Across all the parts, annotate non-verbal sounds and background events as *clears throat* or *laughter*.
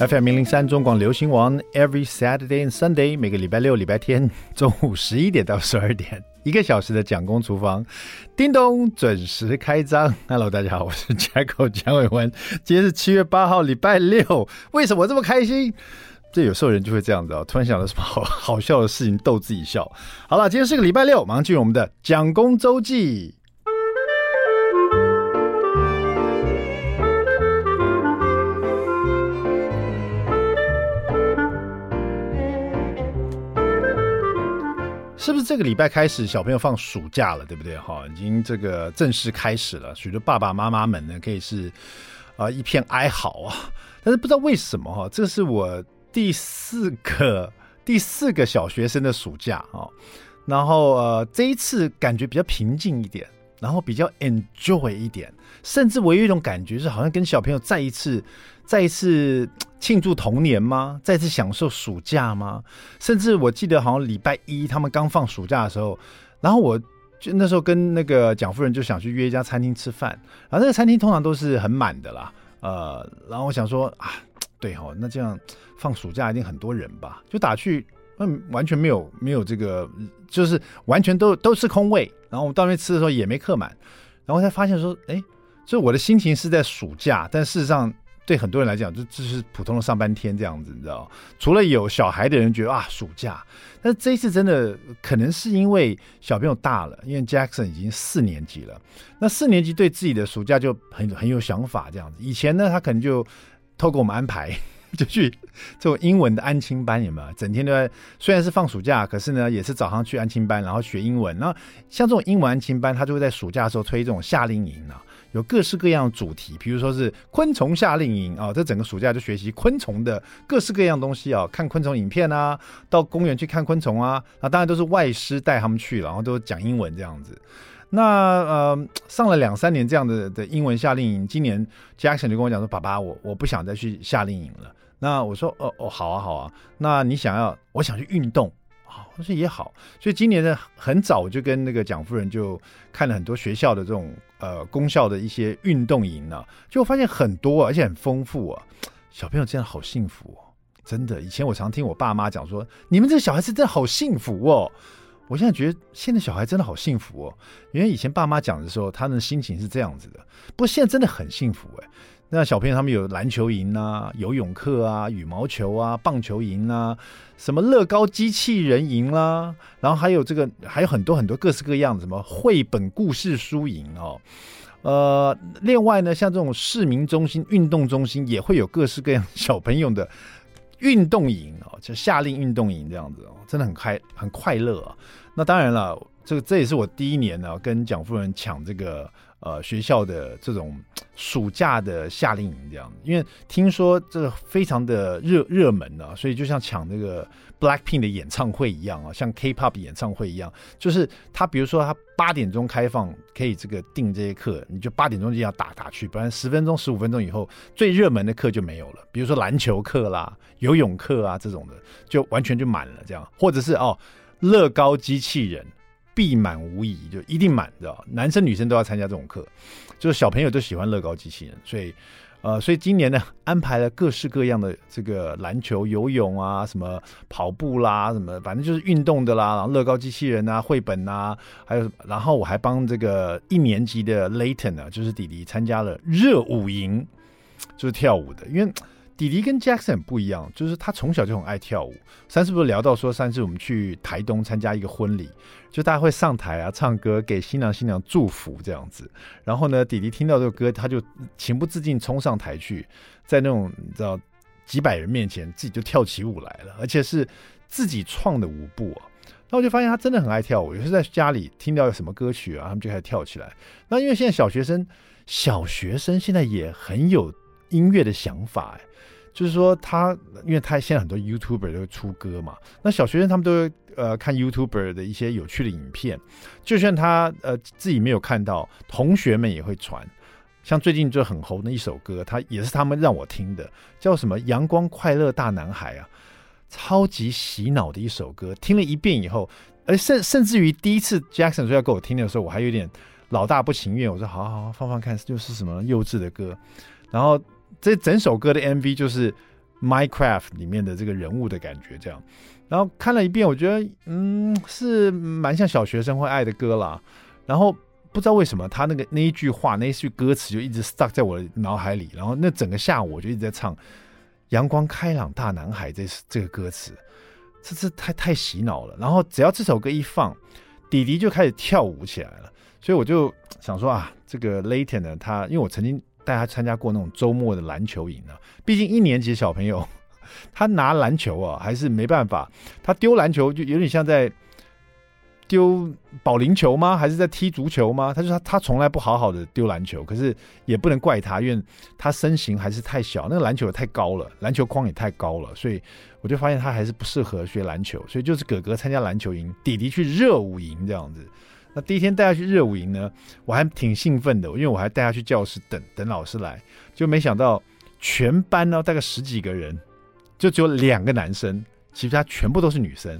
FM 零零三中广流行王，Every Saturday and Sunday，每个礼拜六、礼拜天 *laughs* 中午十一点到十二点，一个小时的蒋公厨房，叮咚准时开张。Hello，大家好，我是 Jacko 蒋伟文。今天是七月八号，礼拜六。为什么这么开心？这有时候人就会这样子哦，突然想到什么好好笑的事情逗自己笑。好了，今天是个礼拜六，马上进入我们的蒋公周记。是不是这个礼拜开始小朋友放暑假了，对不对？哈，已经这个正式开始了。许多爸爸妈妈们呢，可以是啊、一片哀嚎啊。但是不知道为什么哈，这是我第四个第四个小学生的暑假啊。然后呃这一次感觉比较平静一点，然后比较 enjoy 一点，甚至我有一种感觉是好像跟小朋友再一次再一次。庆祝童年吗？再次享受暑假吗？甚至我记得好像礼拜一他们刚放暑假的时候，然后我就那时候跟那个蒋夫人就想去约一家餐厅吃饭，然后那个餐厅通常都是很满的啦，呃，然后我想说啊，对哦，那这样放暑假一定很多人吧？就打去，嗯，完全没有没有这个，就是完全都都是空位，然后我们到那边吃的时候也没客满，然后才发现说，哎，所以我的心情是在暑假，但事实上。对很多人来讲，就这是普通的上半天这样子，你知道？除了有小孩的人觉得啊，暑假，但是这一次真的可能是因为小朋友大了，因为 Jackson 已经四年级了。那四年级对自己的暑假就很很有想法，这样子。以前呢，他可能就透过我们安排，*laughs* 就去这种英文的安亲班，有没有？整天都在，虽然是放暑假，可是呢，也是早上去安亲班，然后学英文。然后像这种英文安亲班，他就会在暑假的时候推这种夏令营啊。有各式各样的主题，比如说是昆虫夏令营啊，这整个暑假就学习昆虫的各式各样东西啊，看昆虫影片啊，到公园去看昆虫啊，那当然都是外师带他们去，然后都讲英文这样子。那呃，上了两三年这样的的英文夏令营，今年 Jackson 就跟我讲说：“爸爸，我我不想再去夏令营了。”那我说：“哦哦，好啊好啊，那你想要，我想去运动。”好，我说也好，所以今年呢，很早就跟那个蒋夫人就看了很多学校的这种呃公校的一些运动营呢，就发现很多而且很丰富啊，小朋友真的好幸福哦，真的。以前我常听我爸妈讲说，你们这小孩子真的好幸福哦，我现在觉得现在小孩真的好幸福哦，因为以前爸妈讲的时候，他们的心情是这样子的，不过现在真的很幸福哎。那小朋友他们有篮球营啊、游泳课啊、羽毛球啊、棒球营啊，什么乐高机器人营啦、然后还有这个还有很多很多各式各样的什么绘本故事书营哦，呃，另外呢，像这种市民中心、运动中心也会有各式各样小朋友的运动营哦，就夏令运动营这样子哦，真的很开很快乐啊。那当然了，这个这也是我第一年呢跟蒋夫人抢这个。呃，学校的这种暑假的夏令营这样，因为听说这个非常的热热门啊，所以就像抢那个 Blackpink 的演唱会一样啊，像 K-pop 演唱会一样，就是他比如说他八点钟开放，可以这个订这些课，你就八点钟就要打打去，不然十分钟、十五分钟以后，最热门的课就没有了，比如说篮球课啦、游泳课啊这种的，就完全就满了这样，或者是哦，乐高机器人。必满无疑，就一定满，知道？男生女生都要参加这种课，就是小朋友都喜欢乐高机器人，所以，呃，所以今年呢，安排了各式各样的这个篮球、游泳啊，什么跑步啦，什么，反正就是运动的啦，然后乐高机器人啊，绘本啊，还有，然后我还帮这个一年级的 Layton 啊，就是弟弟参加了热舞营，就是跳舞的，因为。弟弟跟 Jackson 不一样，就是他从小就很爱跳舞。上次不是聊到说，上次我们去台东参加一个婚礼，就大家会上台啊唱歌，给新郎新娘祝福这样子。然后呢，弟弟听到这个歌，他就情不自禁冲上台去，在那种你知道几百人面前，自己就跳起舞来了，而且是自己创的舞步啊。然后我就发现他真的很爱跳舞，有时在家里听到有什么歌曲啊，他们就开始跳起来。那因为现在小学生，小学生现在也很有音乐的想法哎。就是说他，因为他现在很多 YouTuber 都会出歌嘛，那小学生他们都会呃看 YouTuber 的一些有趣的影片，就算他呃自己没有看到，同学们也会传。像最近就很红的一首歌，他也是他们让我听的，叫什么《阳光快乐大男孩》啊，超级洗脑的一首歌。听了一遍以后，而甚甚至于第一次 Jackson 说要给我听的时候，我还有点老大不情愿，我说好好好，放放看，就是什么幼稚的歌，然后。这整首歌的 MV 就是 Minecraft 里面的这个人物的感觉，这样。然后看了一遍，我觉得嗯是蛮像小学生会爱的歌啦。然后不知道为什么他那个那一句话那一句歌词就一直 stuck 在我的脑海里。然后那整个下午我就一直在唱《阳光开朗大男孩》这这个歌词，这这太太洗脑了。然后只要这首歌一放，弟弟就开始跳舞起来了。所以我就想说啊，这个 Layton 呢，他因为我曾经带他参加过那种周末的篮球营啊，毕竟一年级小朋友。*laughs* 他拿篮球啊，还是没办法。他丢篮球就有点像在丢保龄球吗？还是在踢足球吗？他就他他从来不好好的丢篮球，可是也不能怪他，因为他身形还是太小，那个篮球也太高了，篮球框也太高了，所以我就发现他还是不适合学篮球。所以就是哥哥参加篮球营，弟弟去热舞营这样子。那第一天带他去热舞营呢，我还挺兴奋的，因为我还带他去教室等等老师来，就没想到全班呢大概十几个人。就只有两个男生，其实他全部都是女生。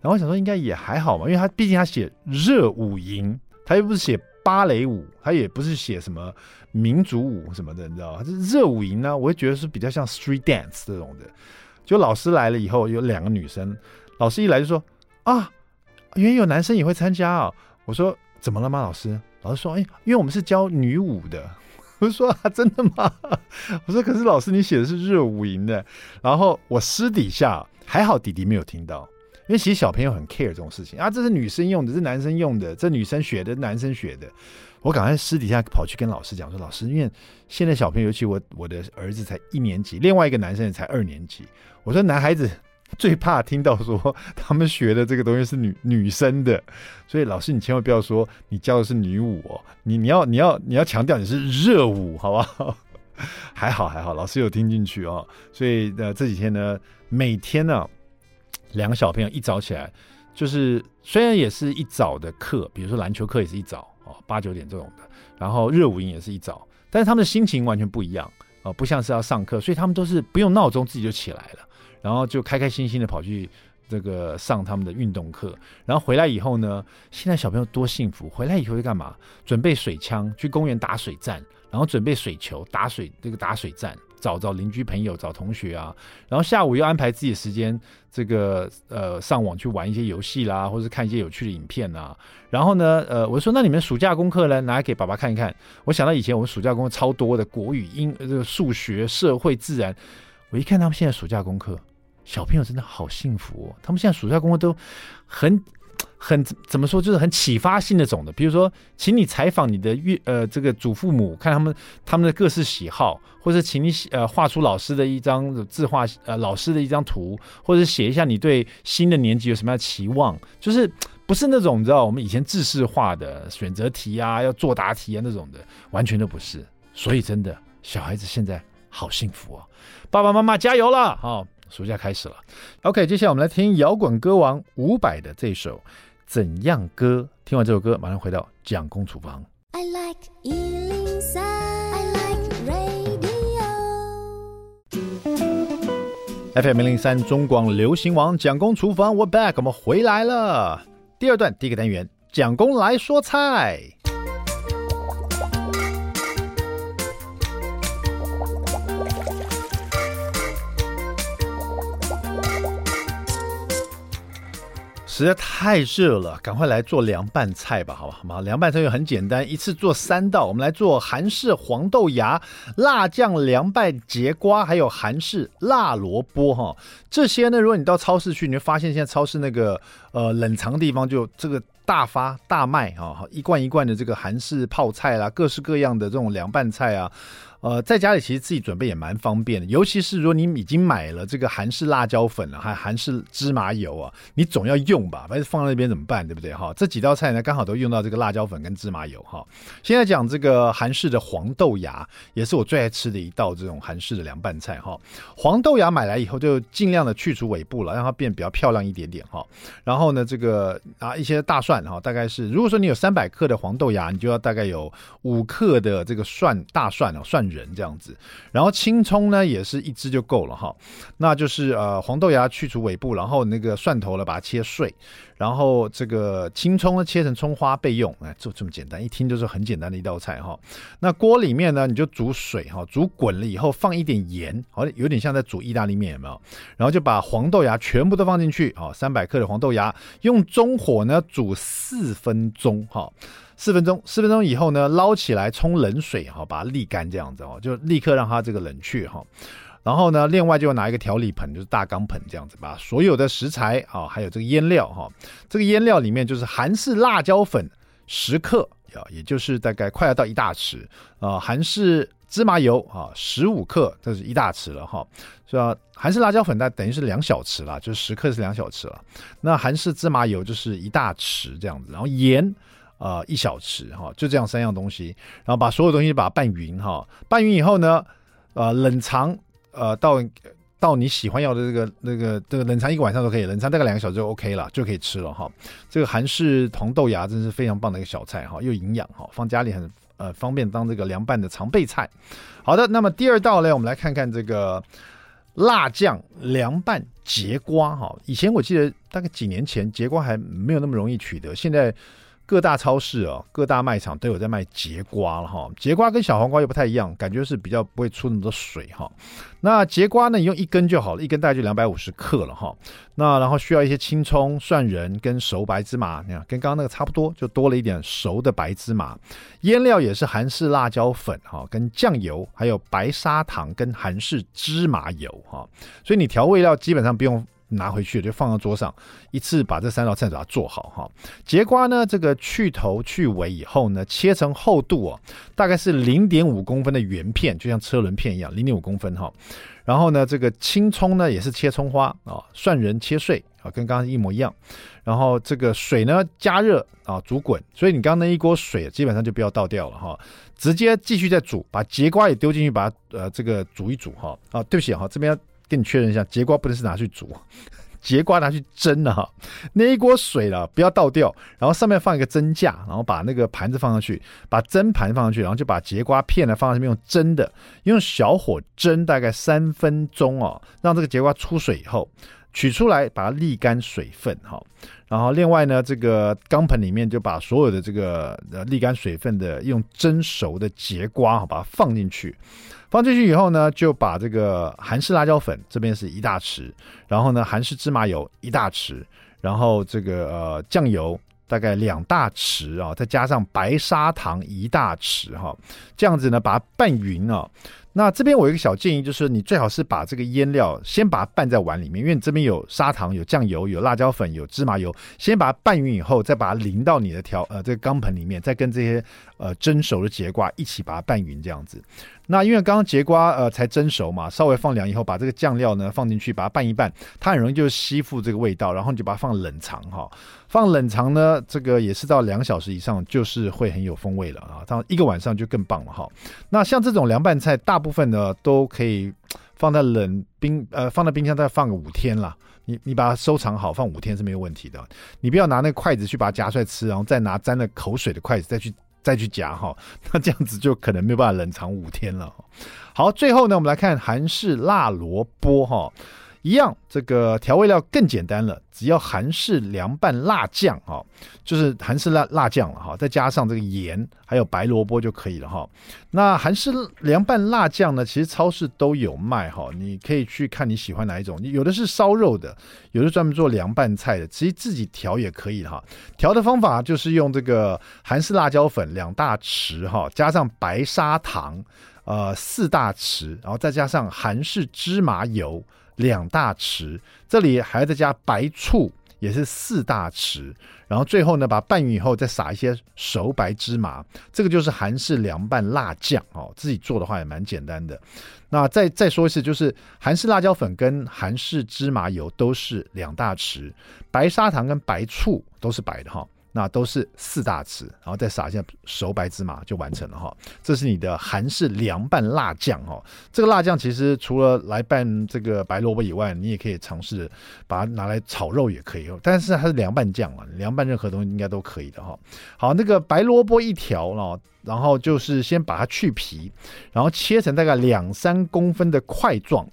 然后我想说应该也还好嘛，因为他毕竟他写热舞营，他又不是写芭蕾舞，他也不是写什么民族舞什么的，你知道吗？这热舞营呢，我会觉得是比较像 street dance 这种的。就老师来了以后，有两个女生，老师一来就说啊，原来有男生也会参加啊。我说怎么了吗，老师？老师说哎，因为我们是教女舞的。我说啊，真的吗？我说可是老师，你写的是热舞营的。然后我私底下还好，弟弟没有听到，因为其实小朋友很 care 这种事情啊，这是女生用的，这是男生用的，这女生学的，男生学的。我赶快私底下跑去跟老师讲说，老师，因为现在小朋友，尤其我我的儿子才一年级，另外一个男生也才二年级，我说男孩子。最怕听到说他们学的这个东西是女 *laughs* 女生的，所以老师你千万不要说你教的是女舞哦，你你要你要你要强调你是热舞，好不好？*laughs* 还好还好，老师有听进去哦。所以呃这几天呢，每天呢两个小朋友一早起来，就是虽然也是一早的课，比如说篮球课也是一早哦八九点这种的，然后热舞营也是一早，但是他们的心情完全不一样哦，不像是要上课，所以他们都是不用闹钟自己就起来了。然后就开开心心的跑去这个上他们的运动课，然后回来以后呢，现在小朋友多幸福！回来以后会干嘛？准备水枪去公园打水战，然后准备水球打水这个打水战，找找邻居朋友，找同学啊，然后下午又安排自己的时间，这个呃上网去玩一些游戏啦，或者看一些有趣的影片啊。然后呢，呃，我说那你们暑假功课呢，拿来给爸爸看一看。我想到以前我们暑假功课超多的，国语、英、这个数学、社会、自然。我一看他们现在暑假功课。小朋友真的好幸福哦！他们现在暑假功课都很、*tsk* 很怎么说，就是很启发性的种的。比如说，请你采访你的岳呃这个祖父母，看他们他们的各式喜好，或者请你呃画出老师的一张自画呃老师的一张图，或者写一下你对新的年级有什么样的期望。就是 *tsk* 不是那种你知道我们以前制式化的选择题啊，要作答题啊那种的，完全都不是。所以真的小孩子现在好幸福哦！爸爸妈妈加油了啊！哦暑假开始了，OK，接下来我们来听摇滚歌王伍佰的这首《怎样歌》。听完这首歌，马上回到蒋公厨房。I like 103, I like radio. FM 103中广流行王蒋公厨房，We're back，我们回来了。第二段第一个单元，蒋公来说菜。实在太热了，赶快来做凉拌菜吧，好不好吗？凉拌菜又很简单，一次做三道。我们来做韩式黄豆芽、辣酱凉拌节瓜，还有韩式辣萝卜哈。这些呢，如果你到超市去，你会发现现在超市那个呃冷藏地方就这个大发大卖啊，一罐一罐的这个韩式泡菜啦，各式各样的这种凉拌菜啊。呃，在家里其实自己准备也蛮方便的，尤其是如果你已经买了这个韩式辣椒粉了，还韩式芝麻油啊，你总要用吧？反正放在那边怎么办，对不对？哈，这几道菜呢，刚好都用到这个辣椒粉跟芝麻油哈。现在讲这个韩式的黄豆芽，也是我最爱吃的一道这种韩式的凉拌菜哈。黄豆芽买来以后，就尽量的去除尾部了，让它变比较漂亮一点点哈。然后呢，这个啊一些大蒜哈，大概是如果说你有三百克的黄豆芽，你就要大概有五克的这个蒜大蒜啊，蒜人这样子。然后青葱呢也是一支就够了哈，那就是呃黄豆芽去除尾部，然后那个蒜头呢把它切碎。然后这个青葱呢，切成葱花备用，哎，就这么简单，一听就是很简单的一道菜哈。那锅里面呢，你就煮水哈，煮滚了以后放一点盐，好，有点像在煮意大利面有没有？然后就把黄豆芽全部都放进去，好，三百克的黄豆芽用中火呢煮四分钟哈，四分钟，四分钟以后呢捞起来冲冷水哈，把它沥干这样子哦，就立刻让它这个冷却哈。然后呢，另外就拿一个调理盆，就是大钢盆这样子，把所有的食材啊，还有这个腌料哈，这个腌料里面就是韩式辣椒粉十克啊，也就是大概快要到一大匙啊，韩式芝麻油啊十五克，这是一大匙了哈，是吧？韩式辣椒粉那等于是两小匙了，就是十克是两小匙了。那韩式芝麻油就是一大匙这样子，然后盐啊一小匙哈，就这样三样东西，然后把所有东西把它拌匀哈，拌匀以后呢，呃，冷藏。呃，到到你喜欢要的这个那个这个冷藏一个晚上都可以，冷藏大概两个小时就 OK 了，就可以吃了哈。这个韩式红豆芽真是非常棒的一个小菜哈，又营养哈，放家里很呃方便当这个凉拌的常备菜。好的，那么第二道呢，我们来看看这个辣酱凉拌节瓜哈。以前我记得大概几年前节瓜还没有那么容易取得，现在。各大超市哦，各大卖场都有在卖节瓜了哈。节瓜跟小黄瓜又不太一样，感觉是比较不会出那么多水哈。那节瓜呢，你用一根就好了，一根大概就两百五十克了哈。那然后需要一些青葱、蒜仁跟熟白芝麻，你看跟刚刚那个差不多，就多了一点熟的白芝麻。腌料也是韩式辣椒粉哈，跟酱油，还有白砂糖跟韩式芝麻油哈。所以你调味料基本上不用。拿回去就放到桌上，一次把这三道菜把它做好哈。节瓜呢，这个去头去尾以后呢，切成厚度哦，大概是零点五公分的圆片，就像车轮片一样，零点五公分哈。然后呢，这个青葱呢也是切葱花啊，蒜仁切碎啊，跟刚刚一模一样。然后这个水呢加热啊，煮滚，所以你刚刚那一锅水基本上就不要倒掉了哈，直接继续再煮，把节瓜也丢进去，把它呃这个煮一煮哈。啊，对不起哈，这边。跟你确认一下，节瓜不能是拿去煮，节瓜拿去蒸的哈。那一锅水了，不要倒掉，然后上面放一个蒸架，然后把那个盘子放上去，把蒸盘放上去，然后就把节瓜片呢放上面用蒸的，用小火蒸大概三分钟哦，让这个节瓜出水以后取出来，把它沥干水分哈。然后另外呢，这个钢盆里面就把所有的这个呃沥干水分的用蒸熟的节瓜哈，把它放进去。放进去以后呢，就把这个韩式辣椒粉这边是一大匙，然后呢韩式芝麻油一大匙，然后这个呃酱油大概两大匙啊，再加上白砂糖一大匙哈，这样子呢把它拌匀啊。那这边我有一个小建议，就是你最好是把这个腌料先把它拌在碗里面，因为你这边有砂糖、有酱油、有辣椒粉、有芝麻油，先把它拌匀以后，再把它淋到你的调呃这个缸盆里面，再跟这些呃蒸熟的櫛瓜一起把它拌匀这样子。那因为刚刚节瓜呃才蒸熟嘛，稍微放凉以后，把这个酱料呢放进去，把它拌一拌，它很容易就吸附这个味道，然后你就把它放冷藏哈。放冷藏呢，这个也是到两小时以上，就是会很有风味了啊。到一个晚上就更棒了哈。那像这种凉拌菜，大部分呢都可以放在冷冰呃放在冰箱再放个五天了。你你把它收藏好，放五天是没有问题的。你不要拿那筷子去把它夹出来吃，然后再拿沾了口水的筷子再去。再去夹哈，*laughs* 那这样子就可能没有办法冷藏五天了。好，最后呢，我们来看韩式辣萝卜哈。一样，这个调味料更简单了，只要韩式凉拌辣酱哈，就是韩式辣辣酱了哈，再加上这个盐，还有白萝卜就可以了哈。那韩式凉拌辣酱呢，其实超市都有卖哈，你可以去看你喜欢哪一种，有的是烧肉的，有的专门做凉拌菜的，其实自己调也可以哈。调的方法就是用这个韩式辣椒粉两大匙哈，加上白砂糖呃四大匙，然后再加上韩式芝麻油。两大匙，这里还要再加白醋，也是四大匙，然后最后呢，把拌匀以后，再撒一些熟白芝麻，这个就是韩式凉拌辣酱哦。自己做的话也蛮简单的。那再再说一次，就是韩式辣椒粉跟韩式芝麻油都是两大匙，白砂糖跟白醋都是白的哈，那都是四大匙，然后再撒一下熟白芝麻就完成了哈。这是你的韩式凉拌辣酱哈。这个辣酱其实除了来拌这个白萝卜以外，你也可以尝试把它拿来炒肉也可以，但是它是凉拌酱啊，凉拌任何东西应该都可以的哈。好，那个白萝卜一条哦，然后就是先把它去皮，然后切成大概两三公分的块状，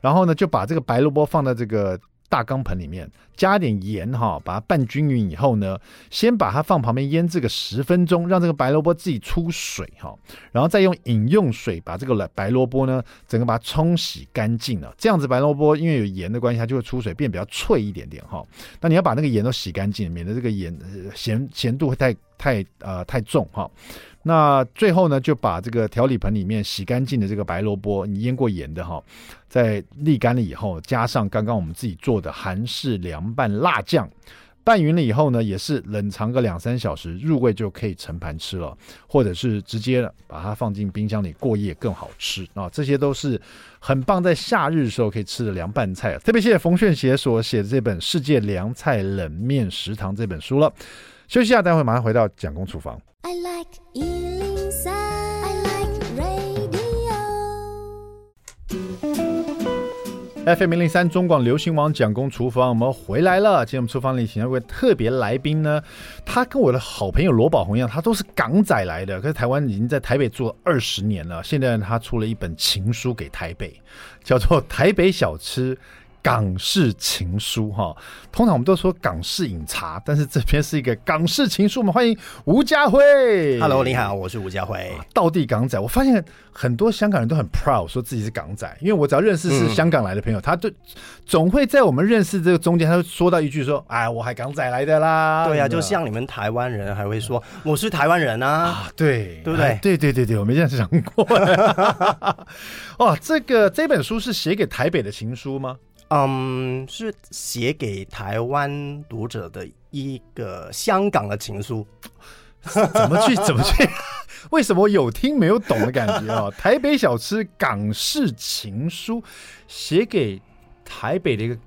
然后呢就把这个白萝卜放在这个。大钢盆里面加点盐哈，把它拌均匀以后呢，先把它放旁边腌制个十分钟，让这个白萝卜自己出水哈，然后再用饮用水把这个白萝卜呢整个把它冲洗干净了。这样子白萝卜因为有盐的关系，它就会出水，变比较脆一点点哈。那你要把那个盐都洗干净，免得这个盐咸咸度会太太呃太重哈。那最后呢，就把这个调理盆里面洗干净的这个白萝卜，你腌过盐的哈，在沥干了以后，加上刚刚我们自己做的韩式凉拌辣酱，拌匀了以后呢，也是冷藏个两三小时，入味就可以盛盘吃了，或者是直接把它放进冰箱里过夜更好吃啊！这些都是很棒，在夏日的时候可以吃的凉拌菜。特别谢谢冯炫协所写的这本《世界凉菜冷面食堂》这本书了。休息一下，待会马上回到蒋公厨房。I like 103, I like radio. FM 零零三中广流行网蒋公厨房，我们回来了。今天我们厨房里请了一位特别来宾呢，他跟我的好朋友罗宝红一样，他都是港仔来的，可是台湾已经在台北住了二十年了。现在他出了一本情书给台北，叫做《台北小吃》。港式情书哈，通常我们都说港式饮茶，但是这边是一个港式情书。我们欢迎吴家辉。Hello，你好，我是吴家辉。道地港仔，我发现很多香港人都很 proud 说自己是港仔，因为我只要认识是香港来的朋友，嗯、他就总会在我们认识这个中间，他就说到一句说：“哎，我还港仔来的啦。”对呀、啊，就像你们台湾人还会说：“我是台湾人啊。啊”对，对不对？对对对对，我没这样想过。*laughs* 哦，这个这本书是写给台北的情书吗？嗯，是写给台湾读者的一个香港的情书，怎么去 *laughs* 怎么去？为什么我有听没有懂的感觉啊？*laughs* 台北小吃港式情书，写给台北的一个，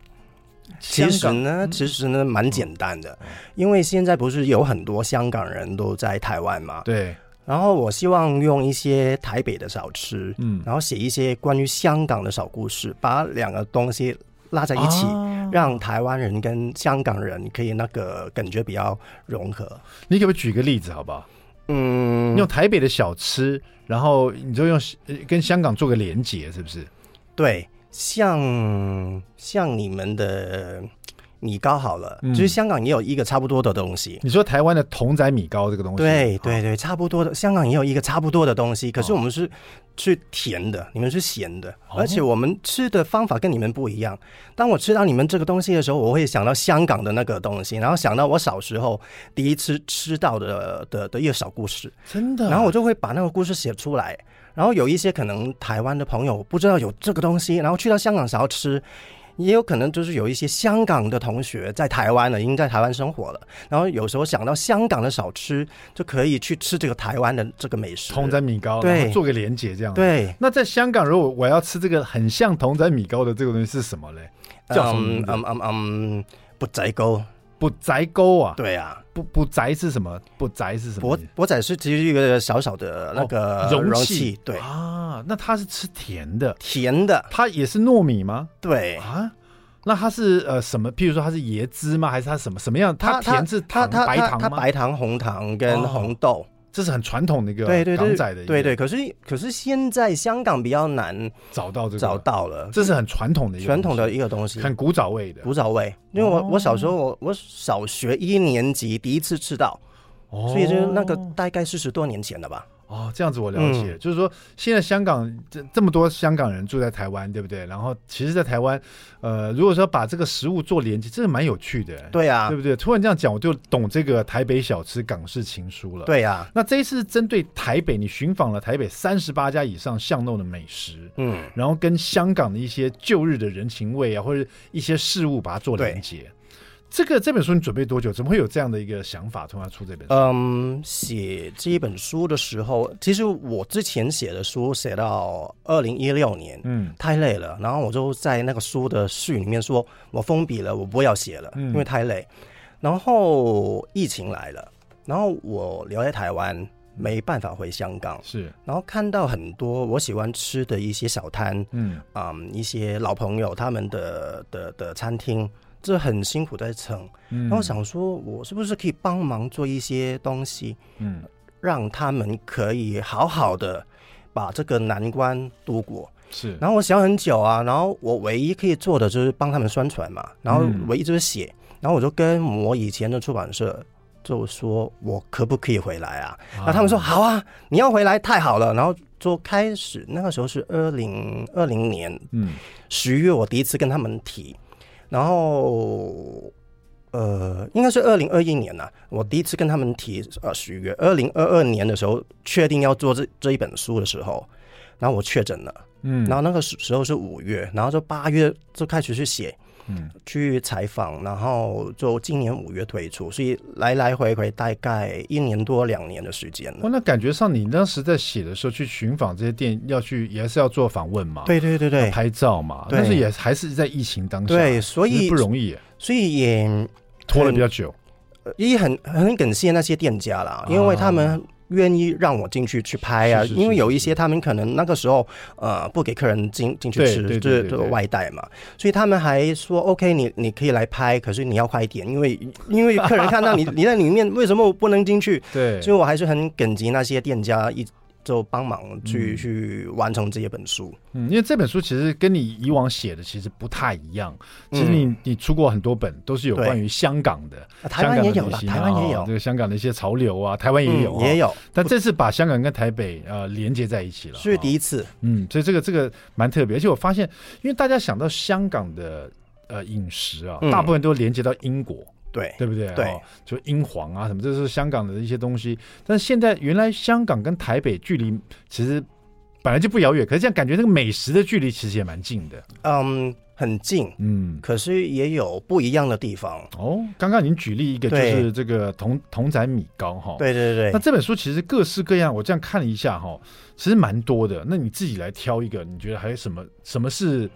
其实呢，其实呢蛮简单的，因为现在不是有很多香港人都在台湾嘛？对。然后我希望用一些台北的小吃，嗯，然后写一些关于香港的小故事，把两个东西。拉在一起，啊、让台湾人跟香港人可以那个感觉比较融合。你可不可以举个例子，好不好？嗯，用台北的小吃，然后你就用跟香港做个连结，是不是？对，像像你们的。米糕好了，嗯、就是香港也有一个差不多的东西。你说台湾的童仔米糕这个东西，对对对，差不多的。香港也有一个差不多的东西，可是我们是去甜的，你们是咸的，而且我们吃的方法跟你们不一样。当我吃到你们这个东西的时候，我会想到香港的那个东西，然后想到我小时候第一次吃到的的的一个小故事，真的。然后我就会把那个故事写出来。然后有一些可能台湾的朋友不知道有这个东西，然后去到香港想要吃。也有可能就是有一些香港的同学在台湾了，已经在台湾生活了，然后有时候想到香港的小吃，就可以去吃这个台湾的这个美食，同仔米糕，对，做个连结这样。对，那在香港，如果我要吃这个很像同仔米糕的这个东西是什么嘞？叫什么？嗯嗯嗯，不仔糕，钵仔糕啊？对啊，不不宅是什么？不宅是什么？博博仔是其实一个小小的那个容器，对啊。那它是吃甜的，甜的，它也是糯米吗？对啊，那它是呃什么？譬如说它是椰汁吗？还是它什么什么样？它甜是它白糖它？白糖、红糖跟红豆，这是很传统的一个港仔的。对对，可是可是现在香港比较难找到这个，找到了，这是很传统的一个传统的一个东西，很古早味的，古早味。因为我我小时候我我小学一年级第一次吃到，所以就那个大概四十多年前了吧。哦，这样子我了解，嗯、就是说现在香港这这么多香港人住在台湾，对不对？然后其实，在台湾，呃，如果说把这个食物做连接，这个蛮有趣的。对呀、啊，对不对？突然这样讲，我就懂这个台北小吃港式情书了。对呀、啊，那这一次针对台北，你寻访了台北三十八家以上巷弄的美食，嗯，然后跟香港的一些旧日的人情味啊，或者一些事物，把它做连接。这个这本书你准备多久？怎么会有这样的一个想法，突然出这本书？嗯，写这一本书的时候，其实我之前写的书写到二零一六年，嗯，太累了，然后我就在那个书的序里面说，我封笔了，我不要写了，嗯，因为太累。然后疫情来了，然后我留在台湾，没办法回香港。是，然后看到很多我喜欢吃的一些小摊，嗯啊、嗯，一些老朋友他们的的的餐厅，这很辛苦在撑。嗯，然后想说，我是不是可以帮忙做一些东西，嗯，让他们可以好好的把这个难关度过。是，然后我想很久啊，然后我唯一可以做的就是帮他们宣传嘛，然后唯一就是写，嗯、然后我就跟我以前的出版社就说，我可不可以回来啊？啊然后他们说好啊，你要回来太好了。然后就开始，那个时候是二零二零年，嗯，十月我第一次跟他们提，然后呃，应该是二零二一年呐、啊，我第一次跟他们提，呃，十月二零二二年的时候确定要做这这一本书的时候，然后我确诊了。嗯，然后那个时时候是五月，然后就八月就开始去写，嗯，去采访，然后就今年五月推出，所以来来回回大概一年多两年的时间了。哦，那感觉上你当时在写的时候去寻访这些店，要去也是要做访问嘛？对对对对，拍照嘛，但是也还是在疫情当下，对，所以不容易，所以也拖了比较久，也很很感谢那些店家啦，因为他们、啊。愿意让我进去去拍啊，因为有一些他们可能那个时候呃不给客人进进去吃，就是这个外带嘛，所以他们还说 OK，你你可以来拍，可是你要快一点，因为因为客人看到你 *laughs* 你在里面，为什么我不能进去？对，所以我还是很感激那些店家一。就帮忙去、嗯、去完成这一本书，嗯，因为这本书其实跟你以往写的其实不太一样。其实你、嗯、你出过很多本，都是有关于香港的，台湾也有了，台湾也有、哦、这个香港的一些潮流啊，台湾也有、也有。但这次把香港跟台北呃连接在一起了，是第一次。嗯，所以这个这个蛮特别，而且我发现，因为大家想到香港的呃饮食啊，大部分都连接到英国。嗯对，对不对？对、哦，就英皇啊什么，这是香港的一些东西。但是现在原来香港跟台北距离其实本来就不遥远，可是这样感觉那个美食的距离其实也蛮近的。嗯，很近，嗯，可是也有不一样的地方。哦，刚刚您举例一个就是这个同同仔米糕哈。对对对。那这本书其实各式各样，我这样看了一下哈，其实蛮多的。那你自己来挑一个，你觉得还有什么？什么是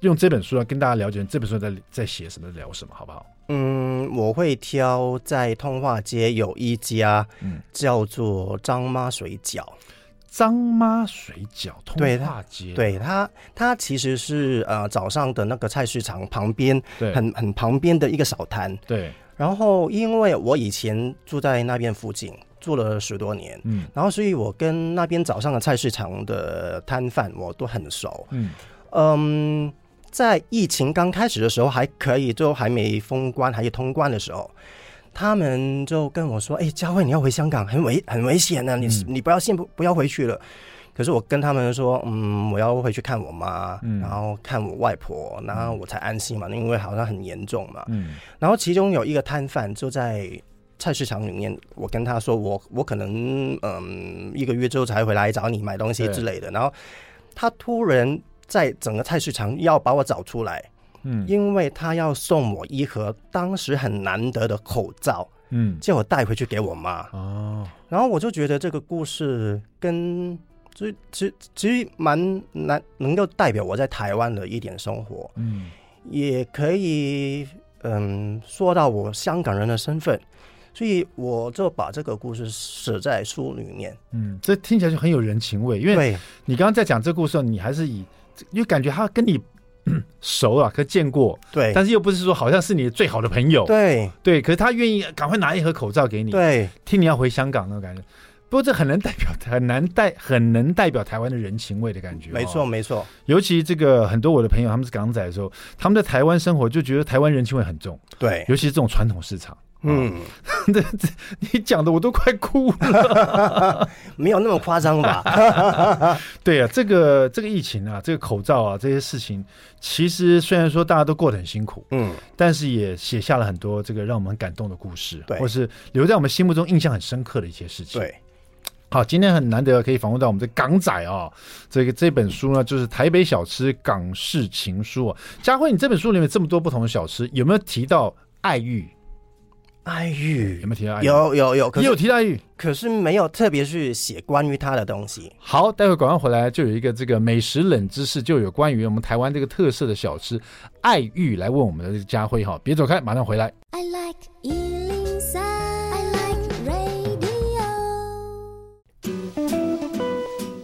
用这本书来跟大家了解？这本书在在写什么？聊什么？好不好？嗯，我会挑在通化街有一家，叫做张妈水饺。张妈水饺，通化街，对，对它，它其实是呃早上的那个菜市场旁边，对，很很旁边的一个小摊。对，然后因为我以前住在那边附近，住了十多年，嗯，然后所以我跟那边早上的菜市场的摊贩我都很熟，嗯嗯。在疫情刚开始的时候还可以，就还没封关，还没通关的时候，他们就跟我说：“哎、欸，佳慧，你要回香港，很危很危险呢，你、嗯、你不要先不不要回去了。”可是我跟他们说：“嗯，我要回去看我妈，嗯、然后看我外婆，然后我才安心嘛，因为好像很严重嘛。嗯”然后其中有一个摊贩就在菜市场里面，我跟他说：“我我可能嗯一个月之后才回来找你买东西之类的。”然后他突然。在整个菜市场要把我找出来，嗯，因为他要送我一盒当时很难得的口罩，嗯，叫我带回去给我妈。哦，然后我就觉得这个故事跟其实其实蛮难能够代表我在台湾的一点生活，嗯，也可以嗯说到我香港人的身份，所以我就把这个故事写在书里面。嗯，这听起来就很有人情味，因为你刚刚在讲这个故事，你还是以。因为感觉他跟你 *clears throat* 熟啊，可见过，对，但是又不是说好像是你最好的朋友，对对。可是他愿意赶快拿一盒口罩给你，对，听你要回香港那种感觉。不过这很能代表，很难代，很能代表台湾的人情味的感觉。没错，没错。尤其这个很多我的朋友，他们是港仔的时候，他们在台湾生活就觉得台湾人情味很重，对，尤其是这种传统市场。嗯，*laughs* 这这你讲的我都快哭了，*laughs* 没有那么夸张吧？*laughs* 对啊，这个这个疫情啊，这个口罩啊，这些事情，其实虽然说大家都过得很辛苦，嗯，但是也写下了很多这个让我们感动的故事，对，或是留在我们心目中印象很深刻的一些事情。对，好，今天很难得可以访问到我们的港仔啊，这个这本书呢，就是《台北小吃港式情书》啊。佳慧，你这本书里面这么多不同的小吃，有没有提到爱玉？爱玉有没有提到爱玉？有有有，也有提到爱玉，可是没有特别去写关于他的东西。好，待会儿广告回来就有一个这个美食冷知识，就有关于我们台湾这个特色的小吃爱玉，来问我们的这个佳慧哈，别走开，马上回来。I like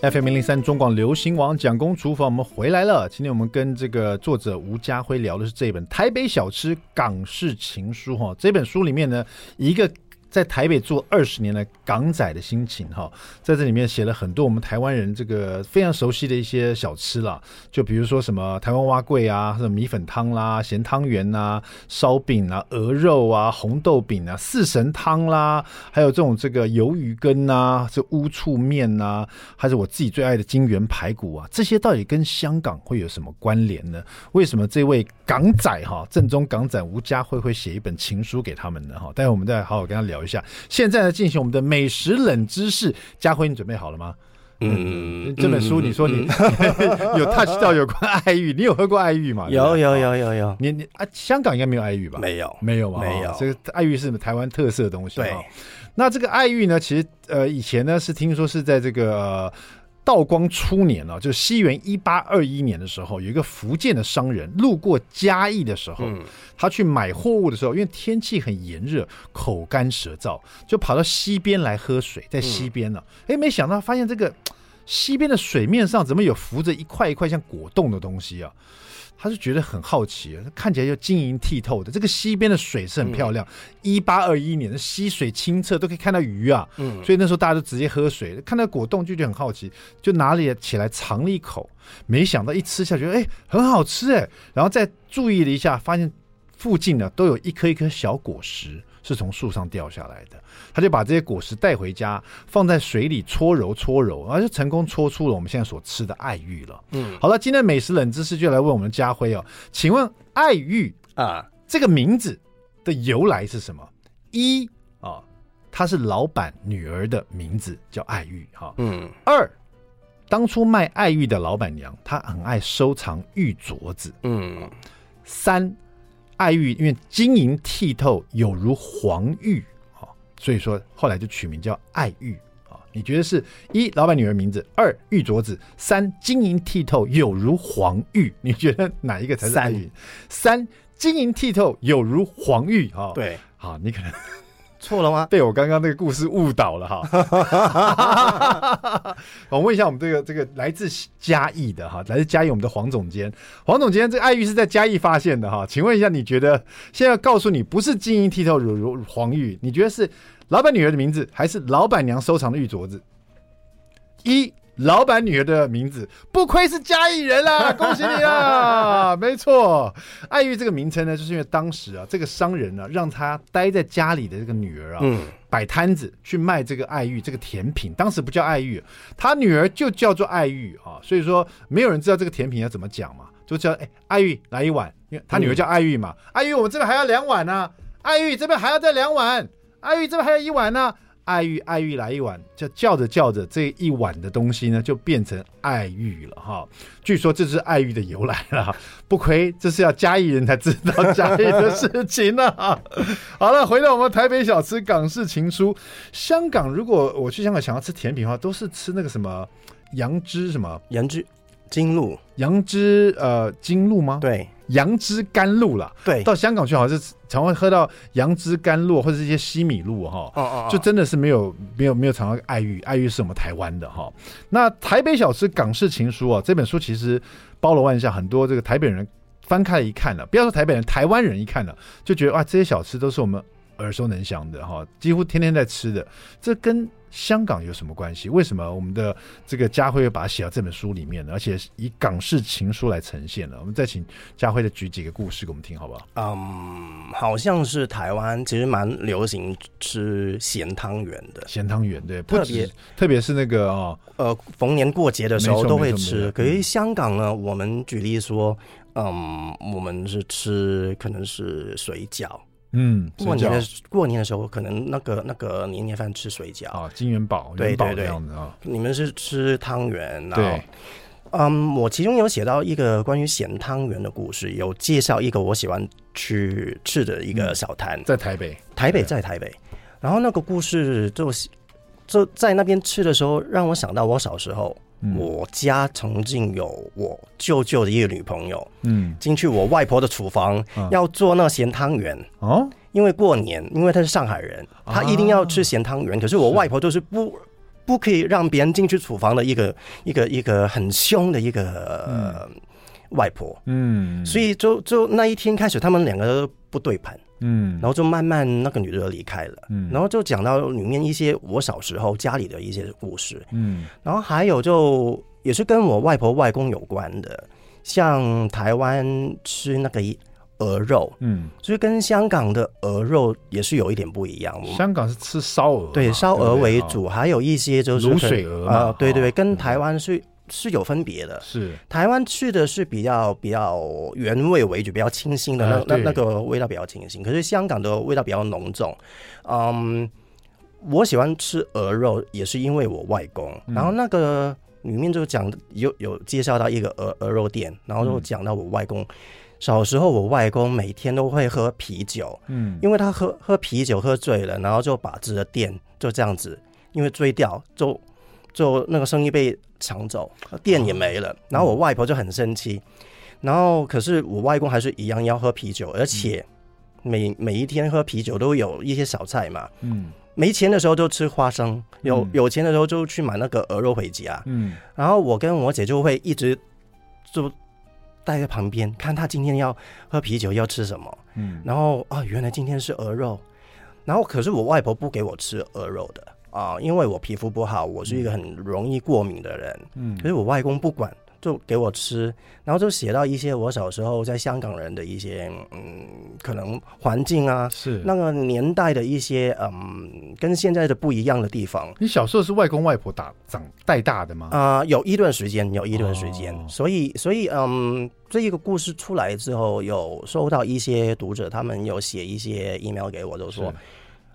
FM 零零三中广流行网蒋公厨房，我们回来了。今天我们跟这个作者吴家辉聊的是这本《台北小吃港式情书》哈。这本书里面呢，一个。在台北做二十年的港仔的心情哈，在这里面写了很多我们台湾人这个非常熟悉的一些小吃啦，就比如说什么台湾蛙桂啊，什么米粉汤啦、咸汤圆啊、烧饼啊、鹅肉啊、红豆饼啊、四神汤啦，还有这种这个鱿鱼羹啊、这乌醋面啊，还是我自己最爱的金元排骨啊，这些到底跟香港会有什么关联呢？为什么这位港仔哈，正宗港仔吴家慧会写一本情书给他们呢？哈，待会我们再好好跟他聊。一下，现在呢，进行我们的美食冷知识。家辉，你准备好了吗？嗯，这本书你说你、嗯、*laughs* 有 touch 到有关爱玉，你有喝过爱玉吗？有有有有有。你你啊，香港应该没有爱玉吧？没有，没有吗？没有。哦、这个爱玉是台湾特色的东西。对。那这个爱玉呢，其实呃，以前呢是听说是在这个。呃道光初年啊，就是西元一八二一年的时候，有一个福建的商人路过嘉义的时候，他去买货物的时候，因为天气很炎热，口干舌燥，就跑到溪边来喝水，在溪边呢，哎，没想到发现这个溪边的水面上怎么有浮着一块一块像果冻的东西啊？他是觉得很好奇，看起来就晶莹剔透的。这个溪边的水是很漂亮。一八二一年的溪水清澈，都可以看到鱼啊。嗯，所以那时候大家都直接喝水，看到果冻就觉得很好奇，就拿了起来尝了一口。没想到一吃下去，哎，很好吃哎。然后再注意了一下，发现附近呢都有一颗一颗小果实。是从树上掉下来的，他就把这些果实带回家，放在水里搓揉搓揉，然后就成功搓出了我们现在所吃的爱玉了。嗯，好了，今天的美食冷知识就来问我们家辉哦，请问爱玉啊这个名字的由来是什么？一啊，它是老板女儿的名字叫爱玉哈。嗯。二，当初卖爱玉的老板娘她很爱收藏玉镯子。嗯。三。爱玉因为晶莹剔透，有如黄玉啊，所以说后来就取名叫爱玉啊。你觉得是一老板女儿名字，二玉镯子，三晶莹剔透，有如黄玉？*laughs* 你觉得哪一个才是爱玉？三晶莹剔透，有如黄玉啊？对，好，你可能。错了吗？被我刚刚那个故事误导了哈。*laughs* 我问一下我们这个这个来自嘉义的哈，来自嘉义我们的黄总监，黄总监，这个爱玉是在嘉义发现的哈，请问一下，你觉得现在告诉你不是晶莹剔透如如黄玉，你觉得是老板女儿的名字，还是老板娘收藏的玉镯子？一。老板女儿的名字，不愧是嘉义人啦，*laughs* 恭喜你啊！没错，爱玉这个名称呢，就是因为当时啊，这个商人呢、啊，让他待在家里的这个女儿啊，嗯，摆摊子去卖这个爱玉这个甜品，当时不叫爱玉，他女儿就叫做爱玉啊，所以说没有人知道这个甜品要怎么讲嘛，就叫哎，爱玉来一碗，因为他女儿叫爱玉嘛，嗯、爱玉我们这边还要两碗呢、啊，爱玉这边还要再两碗，爱玉这边还有一碗呢、啊。爱玉，爱玉来一碗，就叫着叫着，这一碗的东西呢，就变成爱玉了哈。据说这是爱玉的由来了，*laughs* 不亏这是要嘉义人才知道嘉义的事情呢。好了，回到我们台北小吃港式情书。香港，如果我去香港想要吃甜品的话，都是吃那个什么杨枝什么杨枝甘露，杨枝呃金露吗？对。杨枝甘露啦，对，到香港去好像是常会喝到杨枝甘露或者是一些西米露哈，哦哦，就真的是没有没有没有尝到爱玉，爱玉是我们台湾的哈。那台北小吃港式情书啊，这本书其实包罗万象，很多这个台北人翻开了一看了，不要说台北人，台湾人一看了，就觉得哇，这些小吃都是我们耳熟能详的哈，几乎天天在吃的，这跟。香港有什么关系？为什么我们的这个家辉会把它写到这本书里面呢？而且以港式情书来呈现呢？我们再请家辉的举几个故事给我们听，好不好？嗯，好像是台湾其实蛮流行吃咸汤圆的，咸汤圆对，特别特别是那个哦，呃，逢年过节的时候都会吃。可是香港呢，我们举例说，嗯，我们是吃可能是水饺。嗯，过年的过年的时候，可能那个那个年夜饭吃水饺。啊，金元宝，对对对，你们是吃汤圆，然后，嗯，我其中有写到一个关于咸汤圆的故事，有介绍一个我喜欢去吃的一个小摊，在台北，台北在台北，然后那个故事就就在那边吃的时候，让我想到我小时候。我家曾经有我舅舅的一个女朋友，嗯，进去我外婆的厨房要做那咸汤圆。哦，因为过年，因为她是上海人，她一定要吃咸汤圆，可是我外婆就是不不可以让别人进去厨房的一个一个一个很凶的一个外婆。嗯，所以就就那一天开始，他们两个都不对盘。嗯，然后就慢慢那个女的离开了。嗯，然后就讲到里面一些我小时候家里的一些故事。嗯，然后还有就也是跟我外婆外公有关的，像台湾吃那个。鹅肉，嗯，所以跟香港的鹅肉也是有一点不一样。香港是吃烧鹅，对，烧鹅为主，还有一些就是卤水鹅啊，对对，跟台湾是是有分别的。是台湾去的是比较比较原味为主，比较清新的那那那个味道比较清新。可是香港的味道比较浓重。嗯，我喜欢吃鹅肉也是因为我外公，然后那个里面就讲有有介绍到一个鹅鹅肉店，然后就讲到我外公。小时候，我外公每天都会喝啤酒，嗯，因为他喝喝啤酒喝醉了，然后就把这个店就这样子，因为醉掉，就就那个生意被抢走，店也没了。哦、然后我外婆就很生气，然后可是我外公还是一样要喝啤酒，而且每每一天喝啤酒都有一些小菜嘛，嗯，没钱的时候就吃花生，有有钱的时候就去买那个鹅肉回家，嗯，然后我跟我姐就会一直就。待在旁边看他今天要喝啤酒要吃什么，嗯，然后啊，原来今天是鹅肉，然后可是我外婆不给我吃鹅肉的啊，因为我皮肤不好，我是一个很容易过敏的人，嗯，可是我外公不管。就给我吃，然后就写到一些我小时候在香港人的一些嗯，可能环境啊，是那个年代的一些嗯，跟现在的不一样的地方。你小时候是外公外婆打长带大的吗？啊、呃，有一段时间，有一段时间，哦、所以所以嗯，这一个故事出来之后，有收到一些读者，他们有写一些 email 给我，就说。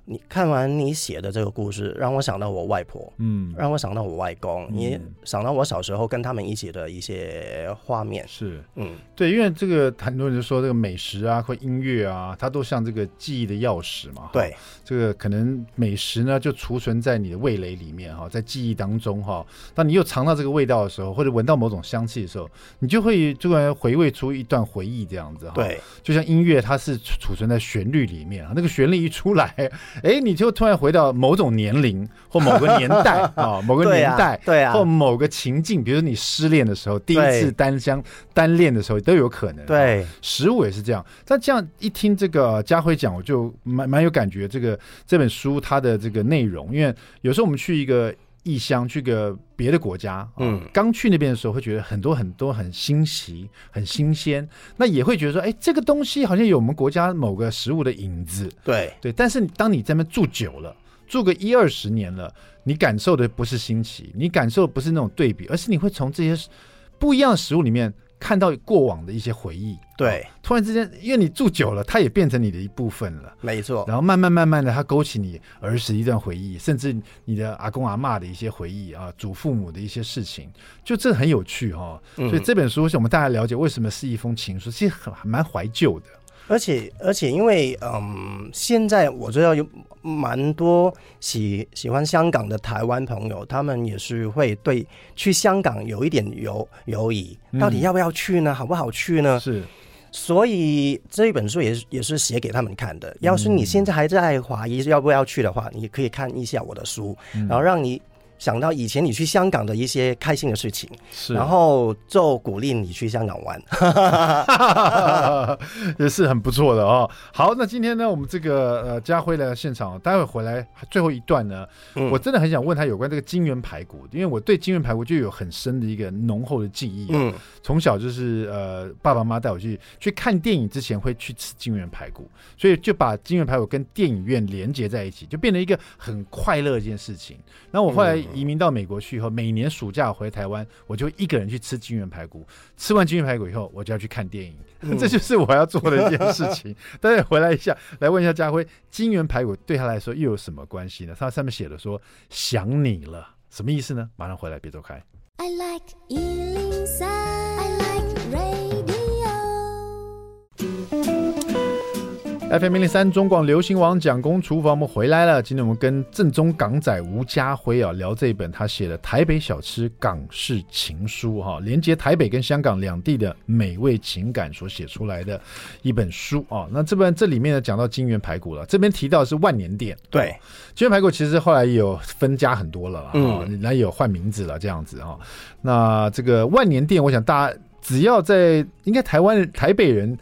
你看完你写的这个故事，让我想到我外婆，嗯，让我想到我外公，嗯、你想到我小时候跟他们一起的一些画面，是，嗯，对，因为这个很多人就说这个美食啊或音乐啊，它都像这个记忆的钥匙嘛，对，这个可能美食呢就储存在你的味蕾里面哈，在记忆当中哈，当你又尝到这个味道的时候，或者闻到某种香气的时候，你就会突然回味出一段回忆这样子哈，对，就像音乐它是储存在旋律里面啊，那个旋律一出来。哎，你就突然回到某种年龄或某个年代 *laughs* 啊，某个年代，对啊，或某个情境，比如说你失恋的时候，第一次单相单恋的时候都有可能。对，食物也是这样。但这样一听这个家辉讲，我就蛮蛮有感觉。这个这本书它的这个内容，因为有时候我们去一个。异乡去个别的国家，嗯，刚去那边的时候会觉得很多很多很新奇、很新鲜，那也会觉得说，哎，这个东西好像有我们国家某个食物的影子，对对。但是当你在那边住久了，住个一二十年了，你感受的不是新奇，你感受的不是那种对比，而是你会从这些不一样的食物里面。看到过往的一些回忆，对，突然之间，因为你住久了，它也变成你的一部分了，没错。然后慢慢慢慢的，它勾起你儿时一段回忆，甚至你的阿公阿妈的一些回忆啊，祖父母的一些事情，就这很有趣哈、哦。所以这本书是我们大家了解为什么是一封情书，其实很蛮怀旧的。而且而且，因为嗯，现在我知道有蛮多喜喜欢香港的台湾朋友，他们也是会对去香港有一点犹犹疑，到底要不要去呢？好不好去呢？是，所以这一本书也是也是写给他们看的。要是你现在还在怀疑要不要去的话，你可以看一下我的书，然后让你。想到以前你去香港的一些开心的事情，是，然后就鼓励你去香港玩，*laughs* 也是很不错的哦。好，那今天呢，我们这个呃家辉来到现场，待会回来最后一段呢，嗯、我真的很想问他有关这个金源排骨，因为我对金源排骨就有很深的一个浓厚的记忆。嗯，从小就是呃爸爸妈妈带我去去看电影之前会去吃金源排骨，所以就把金源排骨跟电影院连接在一起，就变成一个很快乐的一件事情。然后我后来。移民到美国去以后，每年暑假回台湾，我就一个人去吃金源排骨。吃完金源排骨以后，我就要去看电影，嗯、*laughs* 这就是我要做的一件事情。*laughs* 大家回来一下，来问一下家辉，金源排骨对他来说又有什么关系呢？他上面写了说“想你了”，什么意思呢？马上回来，别走开。I like FM 零零三中广流行网蒋公厨房，我们回来了。今天我们跟正宗港仔吴家辉啊聊这一本他写的《台北小吃港式情书》哈，连接台北跟香港两地的美味情感所写出来的一本书啊。那这本这里面呢讲到金源排骨了，这边提到的是万年店。对，金源排骨其实后来也有分家很多了啊，嗯，那也有换名字了这样子啊。那这个万年店，我想大家只要在应该台湾台北人。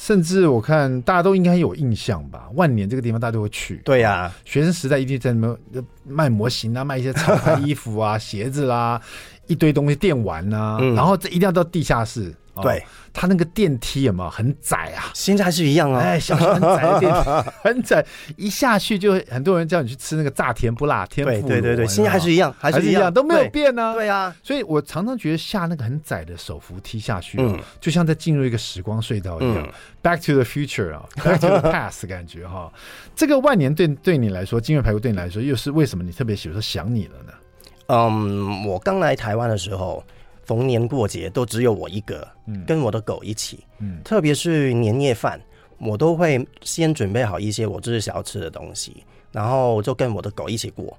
甚至我看大家都应该有印象吧，万年这个地方大家都会去。对呀、啊，学生时代一定在那边卖模型啊，卖一些潮牌 *laughs* 衣服啊、鞋子啦、啊，一堆东西电玩啊、嗯，然后这一定要到地下室。对，他那个电梯有没有很窄啊？现在还是一样啊。哎，小学很窄的电梯，*laughs* 很窄，一下去就很多人叫你去吃那个炸甜不辣天妇罗。对对对对，现在还是一样，还是一样，都没有变呢、啊。对啊，所以我常常觉得下那个很窄的手扶梯下去，嗯，就像在进入一个时光隧道一样、嗯、，Back to the future 啊，Back to the *laughs* past 感觉哈。这个万年对对你来说，金月排骨对你来说，又是为什么你特别喜欢说想你了呢？嗯，我刚来台湾的时候。逢年过节都只有我一个，跟我的狗一起。嗯，特别是年夜饭，我都会先准备好一些我自己想要吃的东西，然后就跟我的狗一起过。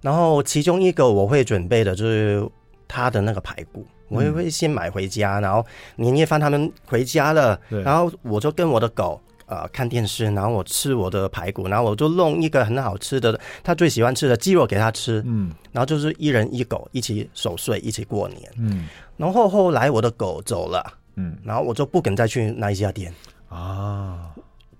然后其中一个我会准备的就是他的那个排骨，我也会先买回家，然后年夜饭他们回家了，然后我就跟我的狗。呃，看电视，然后我吃我的排骨，然后我就弄一个很好吃的，他最喜欢吃的鸡肉给他吃，嗯，然后就是一人一狗一起守岁，一起过年，嗯，然后后来我的狗走了，嗯，然后我就不敢再去那一家店。啊，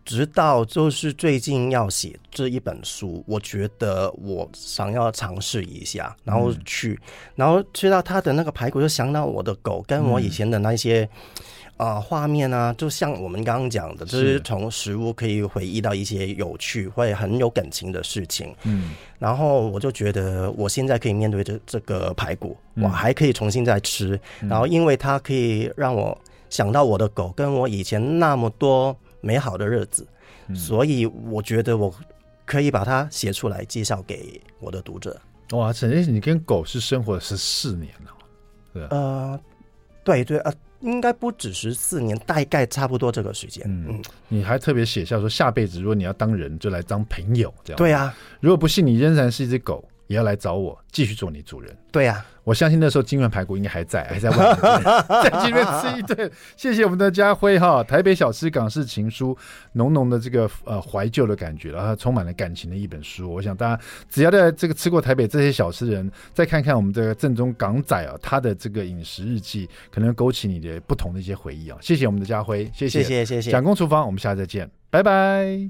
直到就是最近要写这一本书，我觉得我想要尝试一下，然后去，嗯、然后吃到他的那个排骨，就想到我的狗跟我以前的那些。嗯啊、呃，画面啊，就像我们刚刚讲的，就是从食物可以回忆到一些有趣会很有感情的事情。嗯，然后我就觉得，我现在可以面对这这个排骨，嗯，我还可以重新再吃，嗯。然后，因为它可以让我想到我的狗跟我以前那么多美好的日子，嗯，所以我觉得我可以把它写出来，介绍给我的读者。哇，陈先生，你跟狗是生活了十四年了，对呃，对对啊。应该不止十四年，大概差不多这个时间。嗯嗯，你还特别写下说，下辈子如果你要当人，就来当朋友这样。对啊，如果不信，你仍然是一只狗，也要来找我，继续做你主人。对呀、啊。我相信那时候金源排骨应该还在，还在外面，*laughs* 在这边吃一顿。*laughs* 谢谢我们的家辉哈，台北小吃港式情书，浓浓的这个呃怀旧的感觉，然后充满了感情的一本书。我想大家只要在这个吃过台北这些小吃的人，再看看我们这个正宗港仔啊，他的这个饮食日记，可能勾起你的不同的一些回忆啊。谢谢我们的家辉，谢谢谢谢谢谢。蒋公厨房，我们下次再见，拜拜。